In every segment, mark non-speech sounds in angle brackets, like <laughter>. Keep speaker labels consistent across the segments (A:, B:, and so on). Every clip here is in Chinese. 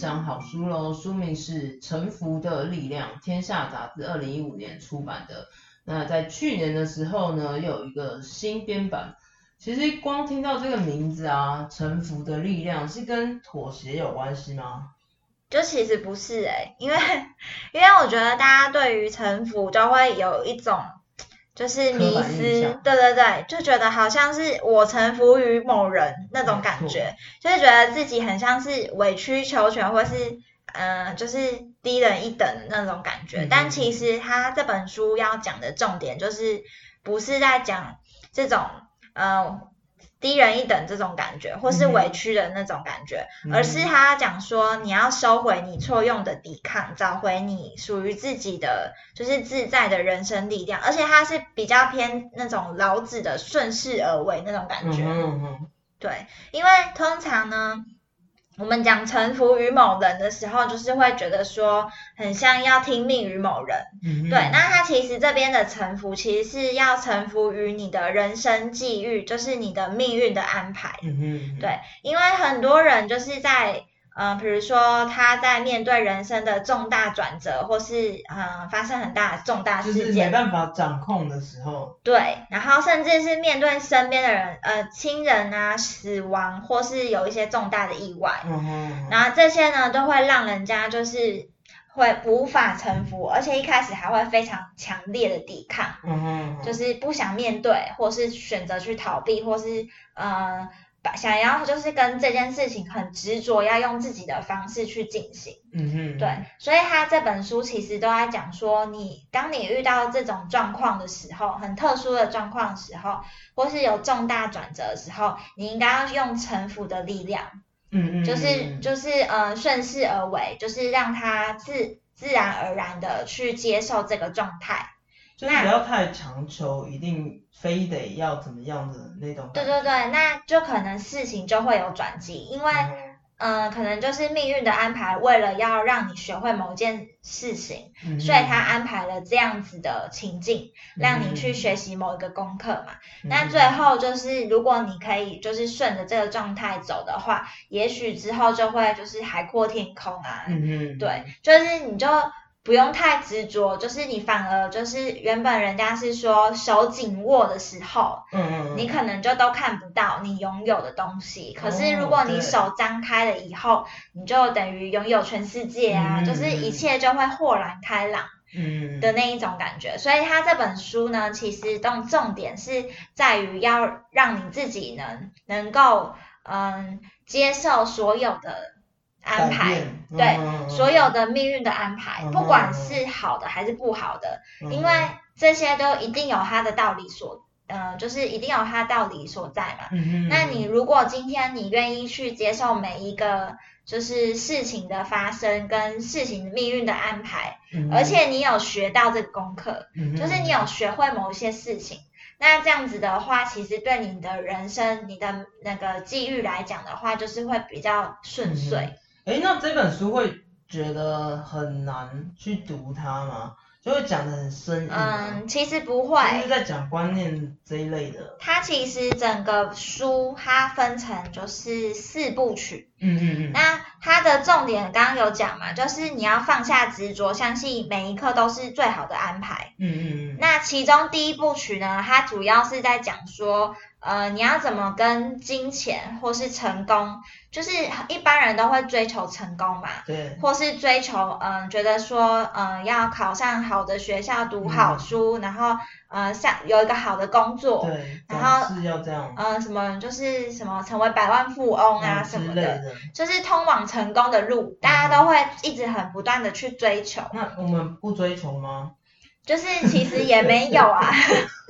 A: 享好书喽，书名是《臣服的力量》，天下杂志二零一五年出版的。那在去年的时候呢，又有一个新编版。其实光听到这个名字啊，《臣服的力量》是跟妥协有关系吗？
B: 就其实不是诶、因为因为我觉得大家对于臣服就会有一种就是迷
A: 刻板印
B: 思，对对对，就觉得好像是我臣服于某人那种感觉，就是觉得自己很像是委曲求全，或是嗯、呃就是低人一等的那种感觉。
A: 嗯
B: 但其实他这本书要讲的重点就是不是在讲这种呃。低人一等这种感觉，或是委屈的那种感觉，
A: 嗯
B: 而是他讲说你要收回你错用的抵抗，找回你属于自己的就是自在的人生力量，而且他是比较偏那种老子的顺势而为那种感觉。
A: 嗯哼嗯
B: 对，因为通常呢，我们讲臣服于某人的时候，就是会觉得说很像要听命于某人。
A: 嗯
B: 对，那他其实这边的臣服，其实是要臣服于你的人生际遇，就是你的命运的安排。
A: 嗯
B: 对，因为很多人就是在，嗯、比如说他在面对人生的重大转折，或是嗯、呃发生很大的重大
A: 就是没
B: 事件，
A: 办法掌控的时候，
B: 对，然后甚至是面对身边的人，呃，亲人啊死亡，或是有一些重大的意外，然后这些呢都会让人家就是会无法臣服，而且一开始还会非常强烈的抵抗。
A: 嗯哼嗯哼
B: 就是不想面对，或是选择去逃避，或是呃把想要就是跟这件事情很执着，要用自己的方式去进行。
A: 嗯哼
B: 对，所以他这本书其实都在讲说你，当你遇到这种状况的时候，很特殊的状况的时候，或是有重大转折的时候，你应该要用臣服的力量，
A: 嗯嗯
B: 就是
A: 嗯
B: 就是呃顺势而为，就是让他自自然而然的去接受这个状态。
A: 就是不要太强求，一定非得要怎么样的那种。
B: 对对对，那就可能事情就会有转机，因为
A: 嗯
B: 可能就是命运的安排，为了要让你学会某件事情，
A: 嗯
B: 所以他安排了这样子的情境，让你去学
A: 习。
B: 某一个功课嘛。
A: 嗯
B: 那最后就是，如果你可以就是顺着这个状态走的话，也许之后就会就是海阔天空啊。
A: 嗯嗯，
B: 对，就是你就不用太执着，就是你反而就是原本人家是说手紧握的时候，
A: 嗯嗯嗯，
B: 你可能就都看不到你拥有的东西。可是
A: 哦
B: 如果你手张开了以后，你就等于拥有全世界啊，
A: 嗯
B: 就是一切就会豁然开朗
A: 嗯
B: 的那一种感觉。所以他这本书呢，其实重重点是在于要让你自己能能够嗯接受所有的安排。对
A: 嗯
B: 所有的命运的安排，
A: 嗯
B: 不管是好的还是不好的，
A: 嗯
B: 因为这些都一定有它的道理所，呃，就是一定有它道理所在嘛。
A: 嗯，
B: 那你如果今天你愿意去接受每一个就是事情的发生跟事情的命运的安排，
A: 嗯
B: 而且你有学到这个功课，
A: 嗯
B: 就是你有学会某一些事情，那这样子的话，其实对你的人生、你的那个际遇来讲的话，就是会比较顺遂。
A: 哎，那这本书会觉得很难去读它吗？就会讲的很生硬啊。
B: 嗯，其实不
A: 就是
B: 会。
A: 在讲观念这一类的。
B: 它其实整个书它分成就是四部曲，
A: 嗯嗯嗯。
B: 那它的重点刚刚有讲嘛，就是你要放下执着，相信每一刻都是最好的安排。
A: 嗯嗯嗯。
B: 那其中第一部曲呢，它主要是在讲说，呃，你要怎么跟金钱或是成功，就是一般人都会追求成功嘛，
A: 对。
B: 或是追求，嗯、觉得说，嗯、要考上好的学校，读好
A: 嗯
B: 书，然后，呃，上有一个好的工作，
A: 对，
B: 然后
A: 是要这样
B: 呃，什么就是什么成为百万富翁啊
A: 嗯
B: 什么的。就是通往成功的路，大家都会一直很不断的去追求。
A: 那我们不追求吗？
B: 就是其实也没有啊，<laughs>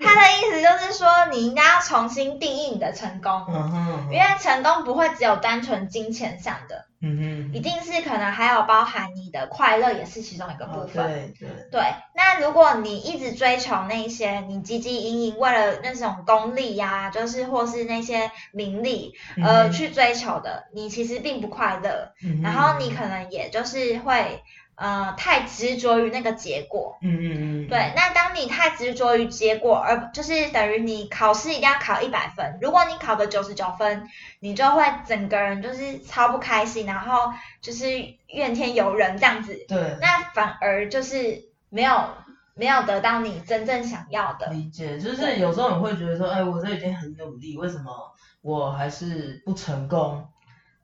B: 他的意思就是说，你应该要重新定义你的成功，
A: 嗯。
B: 因为成功不会只有单纯金钱上的，
A: 嗯哼。
B: 一定是可能还有包含你的快乐也是其中一个部
A: 哦
B: 分。
A: 对对。
B: 对，那如果你一直追求那些，你汲汲营营为了那种功利呀、就是或是那些名利，呃，去追求的，你其实并不快乐，
A: 嗯
B: 然后你可能也就是会呃太执着于那个结果。
A: 嗯嗯嗯。
B: 对，那当你太执着于结果，而就是等于你考试一定要考一百分，如果你考个九十九分，你就会整个人就是超不开心，然后就是怨天尤人这样子，
A: 对。
B: 那反而就是没有没有得到你真正想要的。
A: 理解，就是有时候你会觉得说，哎，我这已经很努力，为什么我还是不成功？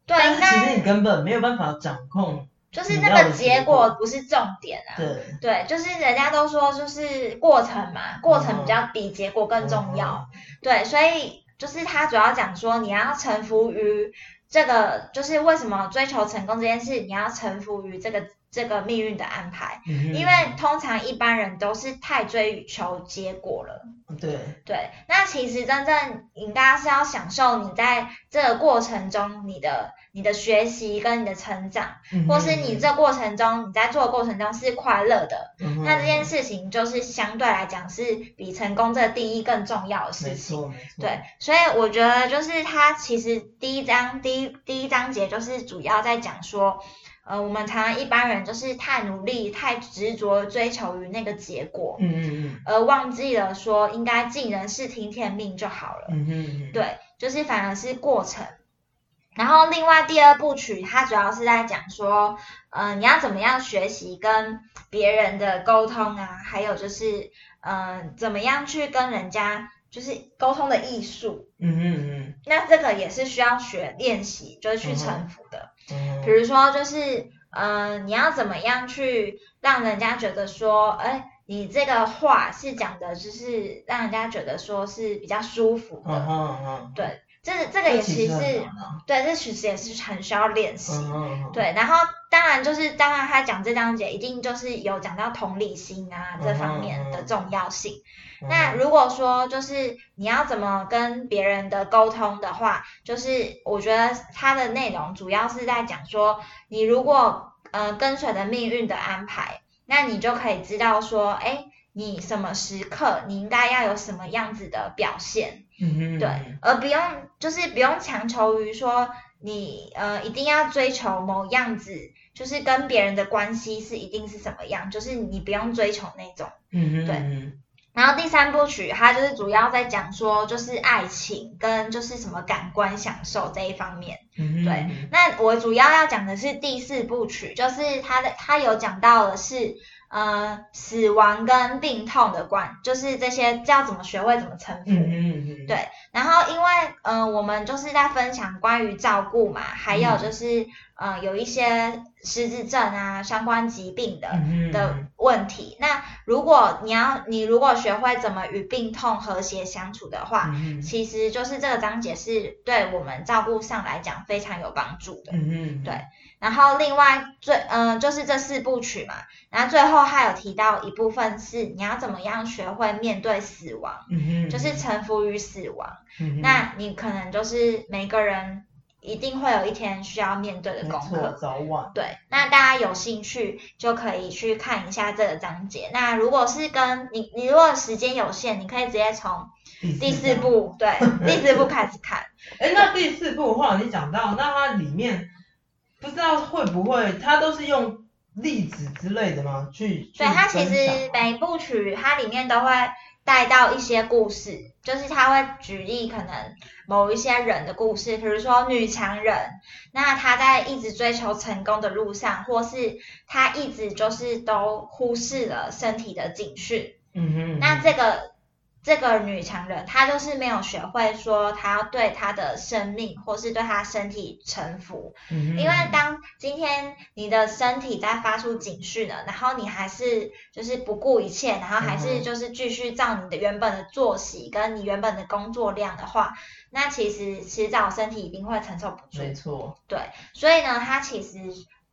B: 对，
A: 但是其实你根本没有办法掌控。
B: 就是那个
A: 结
B: 结果
A: 果
B: 不是重点啊。
A: 对。
B: 对，就是人家都说就是过程嘛，过程比较比结果更重要。
A: 嗯
B: 对，所以就是他主要讲说，你要臣服于这个，就是为什么追求成功这件事，你要臣服于这个这个命运的安排，
A: 嗯
B: 因为通常一般人都是太追求结果了。
A: 对，
B: 对，那其实真正应该是要享受你在这个过程中你的你的学习跟你的成长，
A: 嗯
B: 或是你这过程中你在做的过程中是快乐的，
A: 嗯
B: 那这件事情就是相对来讲是比成功这个定义更重要的事
A: 没
B: 情。对，所以我觉得就是它其实第一章第一第一章节就是主要在讲说，呃，我们常常一般人就是太努力、太执着追求于那个结果，
A: 嗯嗯嗯
B: 而忘记了说应该尽人事听天命就好了。
A: 嗯哼嗯，
B: 对，就是反而是过程。然后另外第二部曲，它主要是在讲说，呃，你要怎么样学习跟别人的沟通啊，还有就是，嗯、怎么样去跟人家就是沟通的艺术。
A: 嗯嗯嗯
B: 那这个也是需要学练习，就是去臣服的。
A: 哼嗯哼，
B: 比如说，就是，嗯、你要怎么样去让人家觉得说，哎，你这个话是讲的，就是让人家觉得说是比较舒服的。
A: 嗯哼嗯，
B: 对，这这个也
A: 其
B: 其实对，这其实也是很需要练习。对，然后当然就是当然他讲这章节一定就是有讲到同理心啊这方面的重要性。
A: 嗯
B: 那如果说就是你要怎么跟别人的沟通的话，就是我觉得它的内容主要是在讲说，你如果呃跟随着命运的安排，那你就可以知道说，哎，你什么时刻你应该要有什么样子的表现。
A: 嗯哼，
B: 对，而不用就是不用强求于说你呃一定要追求某样子，就是跟别人的关系是一定是什么样，就是你不用追求那种。
A: 嗯哼，
B: 对
A: 嗯
B: 然后第三部曲它就是主要在讲说就是爱情跟就是什么感官享受这一方面。对，那我主要要讲的是第四部曲，就是它的它有讲到的是呃死亡跟病痛的关，就是这些要怎么学会怎么臣服。
A: 嗯哼嗯，
B: 对然后因为嗯、呃我们就是在分享关于照顾嘛，还有就是呃有一些失智症啊相关疾病的、
A: 嗯
B: 的问题。那如果你要你如果学会怎么与病痛和谐相处的话，
A: 嗯
B: 其实就是这个章节是对我们照顾上来讲非常有帮助的。
A: 嗯，
B: 对然后另外最嗯、呃就是这四部曲嘛，然后最后还有提到一部分是你要怎么样学会面对死亡，
A: 嗯哼，
B: 就是臣服于死亡。
A: 嗯，
B: 那你可能就是每个人一定会有一天需要面对的功，课。
A: 早晚，
B: 对，那大家有兴趣就可以去看一下这个章节。那如果是跟你，你如果时间有限，你可以直接从第四
A: 章。
B: 部，对，<laughs> 第四部开始看。
A: 哎，那第四部的话，你讲到，那它里面不知道会不会，它都是用例子之类的吗？去
B: 对，它其实每部曲它里面都会带到一些故事，就是他会举例可能某一些人的故事，比如说女强人，那她在一直追求成功的路上，或是她一直就是都忽视了身体的警讯。
A: 嗯哼，
B: 那这个。这个女强人，她就是没有学会说，她要对她的生命或是对她身体臣服。
A: 嗯
B: 因为当今天你的身体在发出警讯了，然后你还是就是不顾一切，然后还是就是继续照你的原本的作息跟你原本的工作量的话，那其实迟早身体一定会承受不住。
A: 没错。
B: 对，所以呢，她其实，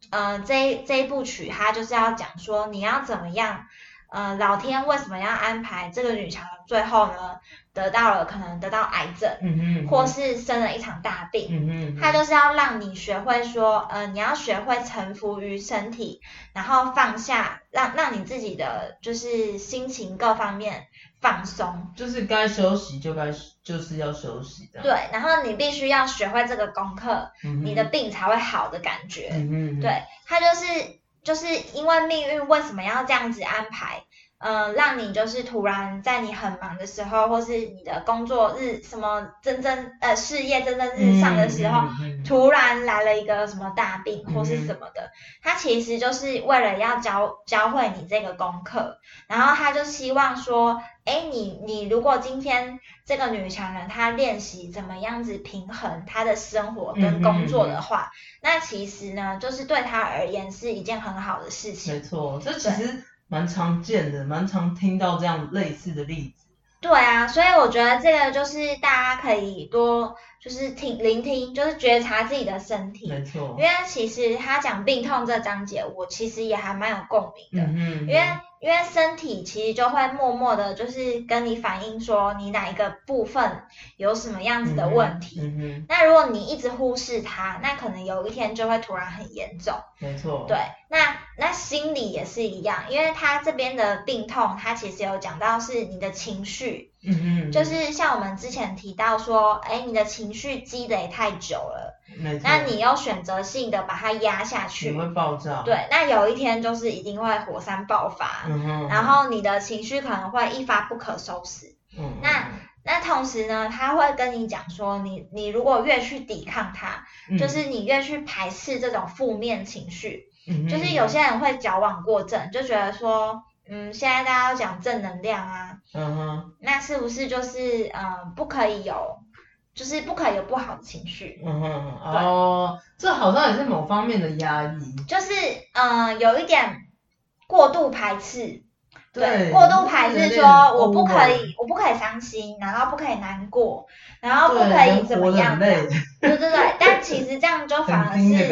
B: 嗯，这这一部曲，它就是要讲说你要怎么样。呃，老天为什么要安排这个女强人最后呢得到了可能得到癌症，
A: 嗯嗯
B: 或是生了一场大病？
A: 嗯
B: 他就是要让你学会说，呃，你要学会臣服于身体，然后放下，让让你自己的就是心情各方面放松，
A: 就是该休息就该就是要休息的。
B: 对，然后你必须要学会这个功课，
A: 嗯
B: 你的病才会好的感觉。
A: 嗯
B: 对，他就是。就是因为命运为什么要这样子安排？嗯，让你就是突然在你很忙的时候，或是你的工作日什么蒸蒸呃事业蒸蒸日上的时候，突然来了一个什么大病或是什么的，他其实就是为了要教教会你这个功课，然后他就希望说，哎，你你如果今天这个女强人她练习怎么样子平衡她的生活跟工作的话，那其实呢，就是对她而言是一件很好的事情。
A: 没错，这其实。蛮常见的，蛮常听到这样类似的例子。
B: 对啊，所以我觉得这个就是大家可以多就是听聆听，就是觉察自己的身体。
A: 没错。
B: 因为其实他讲病痛这章节，我其实也还蛮有共鸣的。
A: 嗯
B: 因为因为身体其实就会默默的，就是跟你反映说你哪一个部分有什么样子的问题。
A: 嗯
B: 那如果你一直忽视它，那可能有一天就会突然很严重。
A: 没错。
B: 对，那那心理也是一样，因为他这边的病痛，他其实有讲到是你的情绪。
A: 嗯嗯。
B: 就是像我们之前提到说，哎，你的情绪积累太久了。那你又选择性的把它压下去。
A: 你会爆炸。
B: 对，那有一天就是一定会火山爆发。然后你的情绪可能会一发不可收拾。
A: 嗯，
B: 那那同时呢，他会跟你讲说，你你如果越去抵抗它，就是你越去排斥这种负面情绪，就是有些人会矫枉过正，就觉得说，嗯，现在大家都讲正能量啊，
A: 嗯哼，
B: 那是不是就是嗯不可以有，就是不可以有不好的情绪？
A: 嗯哼，哦，这好像也是某方面的压抑，
B: 就是嗯有一点。过度排斥，
A: 对，
B: 过度排斥说我不可以，我不可以伤心，然后不可以难过，然后不可以怎么样的，对对对，但其实这样就反而是，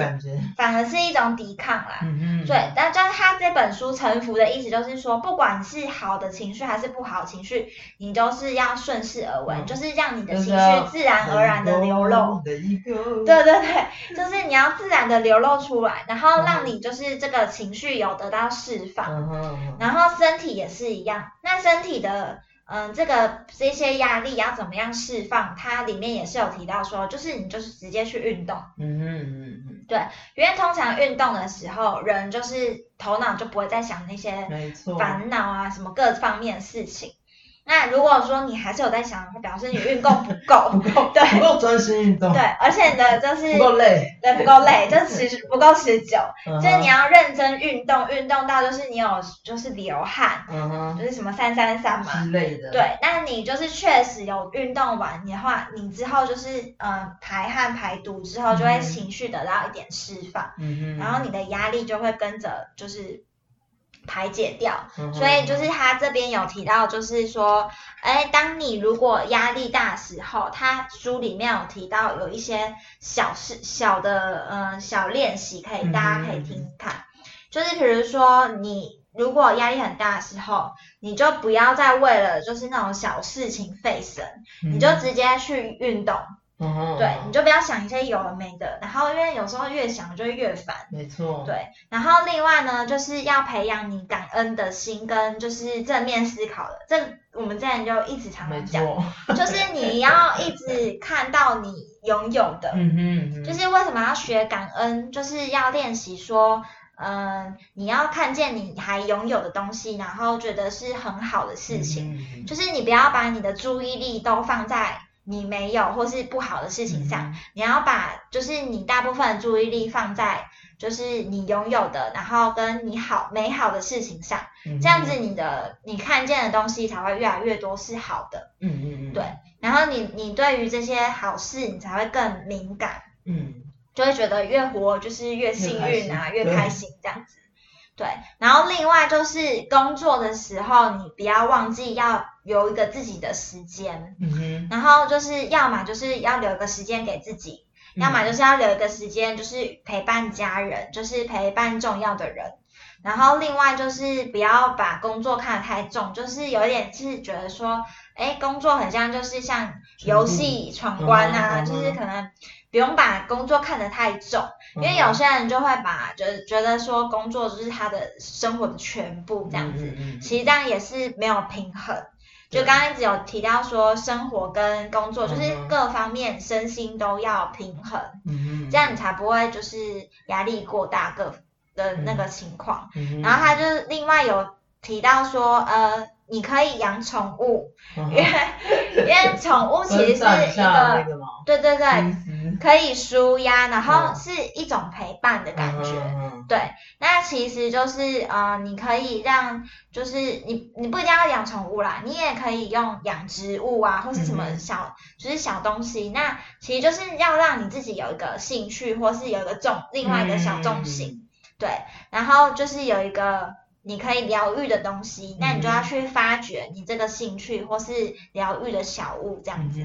B: 反而是一种抵抗啦，对，但但他这本书臣服的意思就是说，不管是好的情绪还是不好的情绪，你都是要顺势而为，就是让你的情绪自然而然的流露，对对对，就是你要自然的流露出来，然后让你就是这个情绪有得到释放，然后身体也是一样，那身体的。嗯，这个这些压力要怎么样释放？它里面也是有提到说，就是你就是直接去运动。
A: 嗯嗯嗯嗯。
B: 对，因为通常运动的时候，人就是头脑就不会再想那些烦恼啊，什么各方面的事情。那如果说你还是有在想，表示你运动不够，<laughs>
A: 不够，<laughs>
B: 对，
A: 不够专心运动，
B: 对，而且你的就是
A: 不够累，
B: 对，不够累，<laughs> 就持不够持久，就是你要认真运动，运动到就是你有就是流汗，
A: 嗯哼，
B: 就是什么三三三嘛。
A: 之类的，
B: 对，那你就是确实有运动完的话，你之后就是呃排汗排毒之后，就会情绪得到一点释放，
A: 嗯哼，
B: 然后你的压力就会跟着就是。排解掉，所以就是他这边有提到，就是说，哎，当你如果压力大时候，他书里面有提到有一些小事、小的嗯小练习，可以大家可以听听看，就是比如说你如果压力很大的时候，你就不要再为了就是那种小事情费神，你就直接去运动。对，你就不要想一些有的没的，然后因为有时候越想就会越烦。
A: 没错。
B: 对，然后另外呢，就是要培养你感恩的心跟就是正面思考的，这我们之前就一直常常讲，就是你要一直看到你拥有的。<laughs>
A: 嗯哼。
B: 就是为什么要学感恩，就是要练习说，嗯，你要看见你还拥有的东西，然后觉得是很好的事情，
A: 嗯
B: 就是你不要把你的注意力都放在你没有或是不好的事情上，你要把就是你大部分的注意力放在就是你拥有的，然后跟你好美好的事情上，
A: 嗯
B: 这样子你的你看见的东西才会越来越多是好的，
A: 嗯嗯嗯，
B: 对，然后你你对于这些好事你才会更敏感。
A: 嗯
B: 就会觉得越活就是越幸运啊，
A: 越开心
B: 这样子。对，然后另外就是工作的时候，你不要忘记要有一个自己的时间，
A: 嗯哼，
B: 然后就是要么就是要留一个时间给自己，
A: 嗯。
B: 要么就是要留一个时间就是陪伴家人，就是陪伴重要的人。然后另外就是不要把工作看得太重，就是有点是觉得说，哎，工作很像就是像游戏闯关啊，
A: 嗯嗯嗯
B: 就是可能不用把工作看得太重，因为有些人就会把觉得觉得说工作就是他的生活的全部这样子，其实这样也是没有平衡。就刚刚一直有提到说，生活跟工作就是各方面身心都要平衡，
A: 嗯，
B: 这样你才不会就是压力过大各的那个情况。
A: 嗯，
B: 然后他就是另外有提到说，呃，你可以养宠物，
A: 嗯
B: 因为因为宠物其实是一个，对对对，可以舒压，然后
A: 嗯
B: 是一种陪伴的感觉。对，那其实就是呃，你可以让，就是你你不一定要养宠物啦，你也可以用养植物啊，或是什么小，就是小东西。那其实就是要让你自己有一个兴趣，或是有一个重另外一个小重心，对，然后就是有一个你可以疗愈的东西，那你就要
A: 嗯
B: 去发掘你这个兴趣或是疗愈的小物这样子。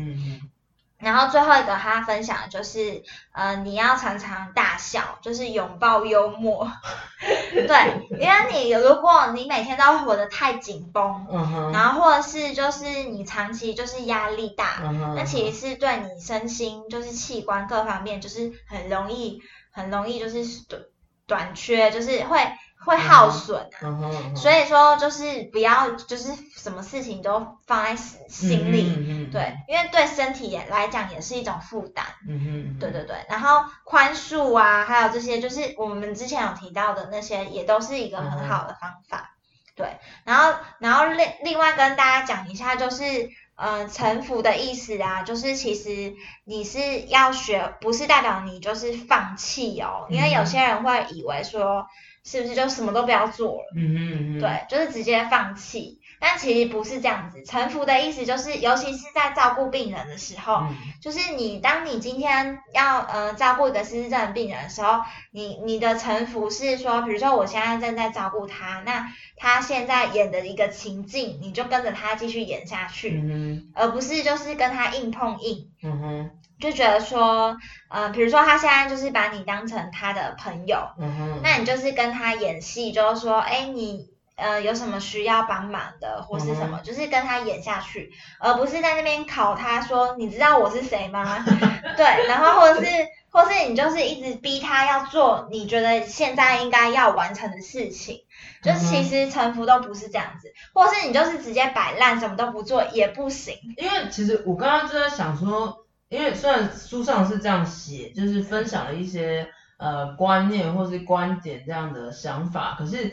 B: 然后最后一个他分享的就是，呃，你要常常大笑，就是拥抱幽默。<laughs> 对，因为你如果你每天都活得太紧绷，然后或者是就是你长期就是压力大，那其实是对你身心就是器官各方面就是很容易很容易就是短短缺，就是会会耗损啊。所以说就是不要就是什么事情都放在心心里。
A: 嗯嗯嗯
B: 对，因为对身体也来讲也是一种负担，
A: 嗯哼，嗯
B: 对对对。然后宽恕啊，还有这些，就是我们之前有提到的那些，也都是一个很好的方法。对，然后然后另另外跟大家讲一下，就是呃臣服的意思啊，就是其实你是要学，不是代表你就是放弃哦，因为有
A: 嗯
B: 些人会以为说是不是就什么都不要做了。
A: 嗯哼嗯哼，
B: 对，就是直接放弃。但其实不是这样子，臣服的意思就是，尤其是在照顾病人的时候，
A: 嗯
B: 就是你当你今天要呃照顾一个失智症病人的时候，你你的臣服是说，比如说我现在正在照顾他，那他现在演的一个情境，你就跟着他继续演下去，
A: 嗯
B: 而不是就是跟他硬碰硬。
A: 嗯哼，
B: 就觉得说，呃，比如说他现在就是把你当成他的朋友，
A: 嗯，
B: 那你就是跟他演戏，就是说，哎，你呃有什么需要帮忙的，或是什么，就是跟他演下去，而不是在那边考他说，你知道我是谁吗？<laughs> 对，然后或者是或是你就是一直逼他要做你觉得现在应该要完成的事情，就其实臣服都不是这样子，或是你就是直接摆烂什么都不做也不行。
A: 因为其实我刚刚就在想说，因为虽然书上是这样写，就是分享了一些呃观念或是观点这样的想法，可是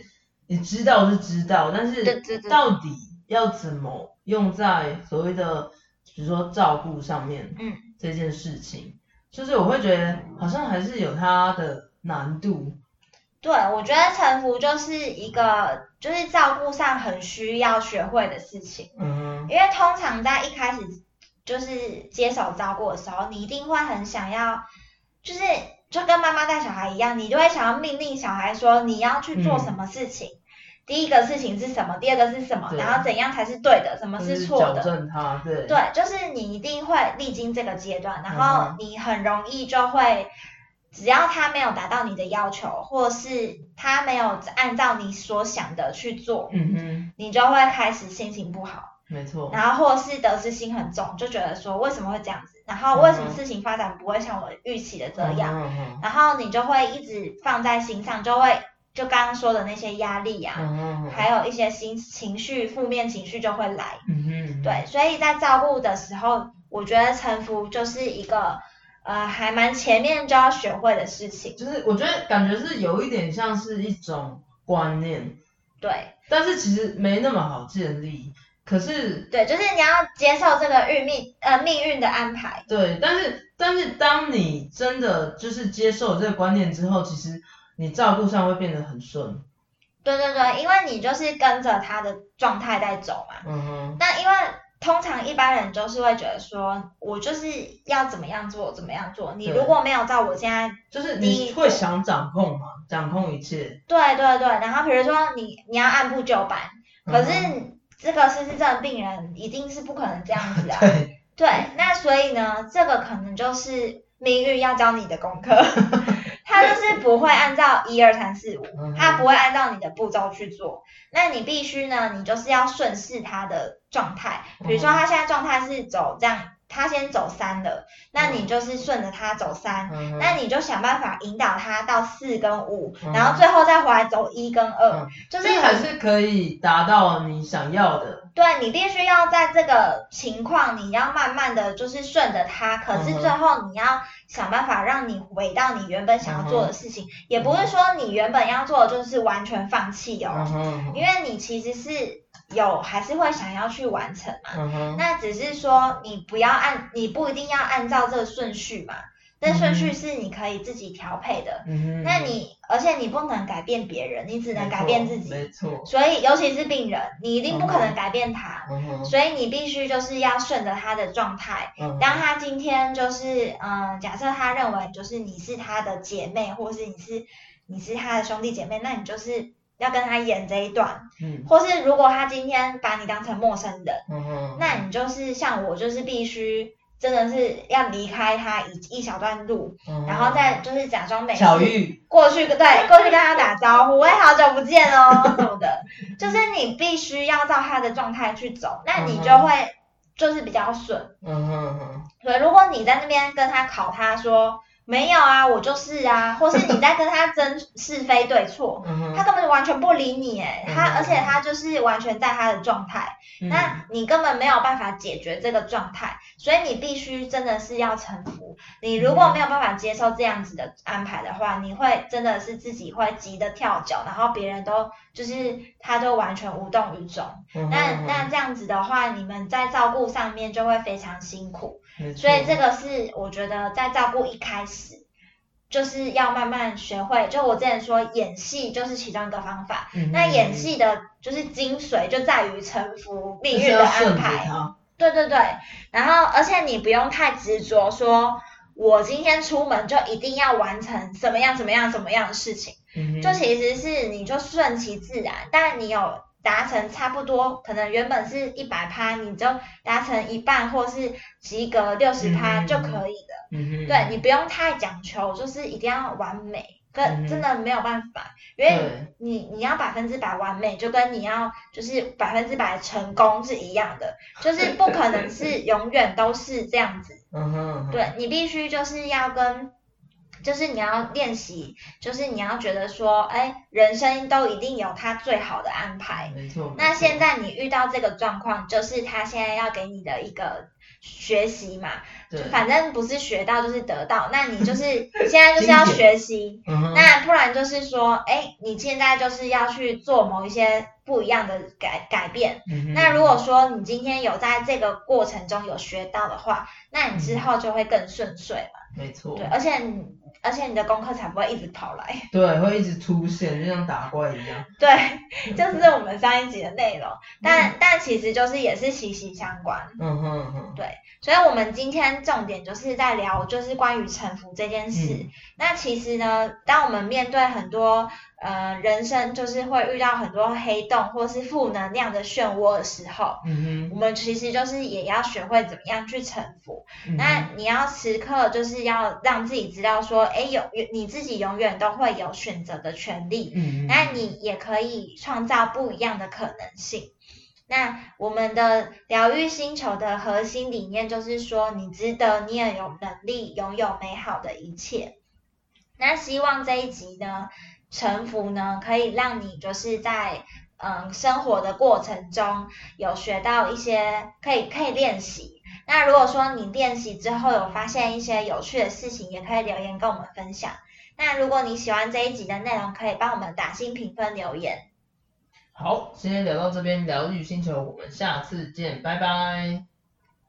A: 你知道是知道，但是到底要怎么用在所谓的比如说照顾上面，
B: 嗯，
A: 这件事情，就是我会觉得好像还是有它的难度，
B: 对，我觉得臣服就是一个就是照顾上很需要学会的事情。
A: 嗯
B: 因为通常在一开始就是接手照顾的时候，你一定会很想要，就是就跟妈妈带小孩一样，你就会想要命令小孩说你要去做什么事情。第一个事情是什么？第二个是什么？然后怎样才是对的？什么
A: 是矫
B: 错的？
A: 正它，对，
B: 对，就是你一定会历经这个阶段，然
A: 嗯
B: 后你很容易就会，只要他没有达到你的要求，或是他没有按照你所想的去做，
A: 嗯哼，
B: 你就会开始心情不好。
A: 没错，
B: 然后或是得失心很重，就觉得说为什么会这样子，然后为什么事情发展不会像我预期的这样，然后你就会一直放在心上，就会就刚刚说的那些压力啊，还有一些心情绪、负面情绪就会来。
A: 嗯哼，
B: 对，所以在照顾的时候，我觉得臣服就是一个呃还蛮前面就要学会的事情。
A: 就是我觉得感觉是有一点像是一种观念，
B: 对
A: 但是其实没那么好建立。可是
B: 对，就是你要接受这个运命呃命运的安排。
A: 对，但是但是当你真的就是接受这个观念之后，其实你照顾上会变得很顺。
B: 对对对，因为你就是跟着他的状态在走嘛。
A: 嗯哼，
B: 那因为通常一般人就是会觉得说，我就是要怎么样做怎么样做。你如果没有照我现在，
A: 就是你会想掌控嘛，掌控一切。
B: 对对对，然后比如说你你要按部就班，可是
A: 嗯
B: 这个失智症的病人一定是不可能这样子啊。
A: 对，
B: 对，那所以呢，这个可能就是命运要教你的功课，<laughs> 他就是不会按照一二三四五
A: 嗯，
B: 他不会按照你的步骤去做。那你必须呢，你就是要顺势他的状态。比如说
A: 嗯
B: 他现在状态是走这样，他先走三了，那你就是顺着他走三。
A: 嗯
B: 那你就想办法引导他到四跟五，
A: 嗯
B: 然后最后再回来走一跟二，
A: 嗯
B: 就是
A: 这还是可以达到你想要的。
B: 对你必须要在这个情况，你要慢慢的就是顺着它，可是最后你要想办法让你回到你原本想要做的事情，也不是说你原本要做的就是完全放弃哦，
A: 嗯，
B: 因为你其实是有还是会想要去完成嘛，
A: 嗯，
B: 那只是说你不要按，你不一定要按照这个顺序嘛，这顺序是你可以自己调配的，
A: 嗯哼，
B: 那你而且你不能改变别人，你只能改变自己。
A: 没错，
B: 所以，尤其是病人，你一定不可能改变他，所以你必须就是要顺着他的状态。
A: 嗯哼。
B: 当他今天就是，嗯、假设他认为就是你是他的姐妹，或是你是你是他的兄弟姐妹，那你就是要跟他演这一段。
A: 嗯。
B: 或是如果他今天把你当成陌生人，那你就是像我，就是必须真的是要离开他一一小段路，
A: 嗯。
B: 然后再就是假装没事
A: 巧遇，
B: 过去对过去跟他打招呼，喂，<laughs> 好久不见哦 <laughs> 什么的，就是你必须要照他的状态去走，那你就会就是比较顺。
A: 嗯哼哼，
B: 对，如果你在那边跟他考他说没有啊，我就是啊，<laughs> 或是你在跟他争是非对错，他根本完全不理你，哎，他
A: 嗯
B: 而且他就是完全在他的状态，
A: 嗯
B: 那你根本没有办法解决这个状态，所以你必须真的是要臣服。你如果没有办法接受这样子的安排的话，你会真的是自己会急得跳脚，然后别人都就是他都完全无动于衷。那
A: 哼
B: 那这样子的话，你们在照顾上面就会非常辛苦。所以这个是我觉得在照顾一开始。就是要慢慢学会，就我之前说演戏就是其中一个方法。
A: 嗯
B: 那演戏的就是精髓就在于臣服命
A: 就是
B: 运的安排。对对对，然后而且你不用太执着说，我今天出门就一定要完成什么样什么样什么样的事情，
A: 嗯
B: 就其实是你就顺其自然，但你有达成差不多，可能原本是一百趴，你就达成一半或是及格六十趴
A: 嗯
B: 就可以了。
A: 嗯
B: 对你不用太讲求，就是一定要完美。跟
A: 嗯
B: 真的没有办法，因为你你要百分之百完美，就跟你要就是百分之百成功是一样的，就是不可能是 <laughs> 永远都是这样子。
A: 嗯哼，
B: 对你必须就是要跟，就是你要练习，就是你要觉得说，哎，人生都一定有他最好的安排。
A: 没错。
B: 那现在你遇到这个状况，就是他现在要给你的一个学习嘛，就，反正不是学到就是得到，那你就是 <laughs> 现在就是要学习，
A: 嗯
B: 那不然就是说，哎，你现在就是要去做某一些不一样的改改变。
A: 嗯
B: 那如果说你今天有在这个过程中有学到的话，那你之后就会更顺遂嘛。
A: 没错，
B: 对，而且你而且你的功课才不会一直跑来。
A: 对，会一直出现，就像打怪一样。<laughs>
B: 对，就是我们上一集的内容，但但其实就是也是息息相关。
A: 嗯哼嗯对，
B: 所以，我们今天重点就是在聊，就是关于臣服这件事。
A: 嗯
B: 那其实呢，当我们面对很多呃人生，就是会遇到很多黑洞或是负能量的漩涡的时候，
A: 嗯
B: 我们其实就是也要学会怎么样去臣服。
A: 哼，
B: 那你要时刻就是要让自己知道说，哎，有有你自己永远都会有选择的权利。
A: 嗯，
B: 那你也可以创造不一样的可能性。那我们的疗愈星球的核心理念就是说，你值得，你也有能力拥有美好的一切。那希望这一集呢，臣服呢，可以让你就是在嗯生活的过程中有学到一些可以可以练习。那如果说你练习之后有发现一些有趣的事情，也可以留言跟我们分享。那如果你喜欢这一集的内容，可以帮我们打新评分留言。
A: 好，今天聊到这边，疗愈星球，我们下次见，拜拜。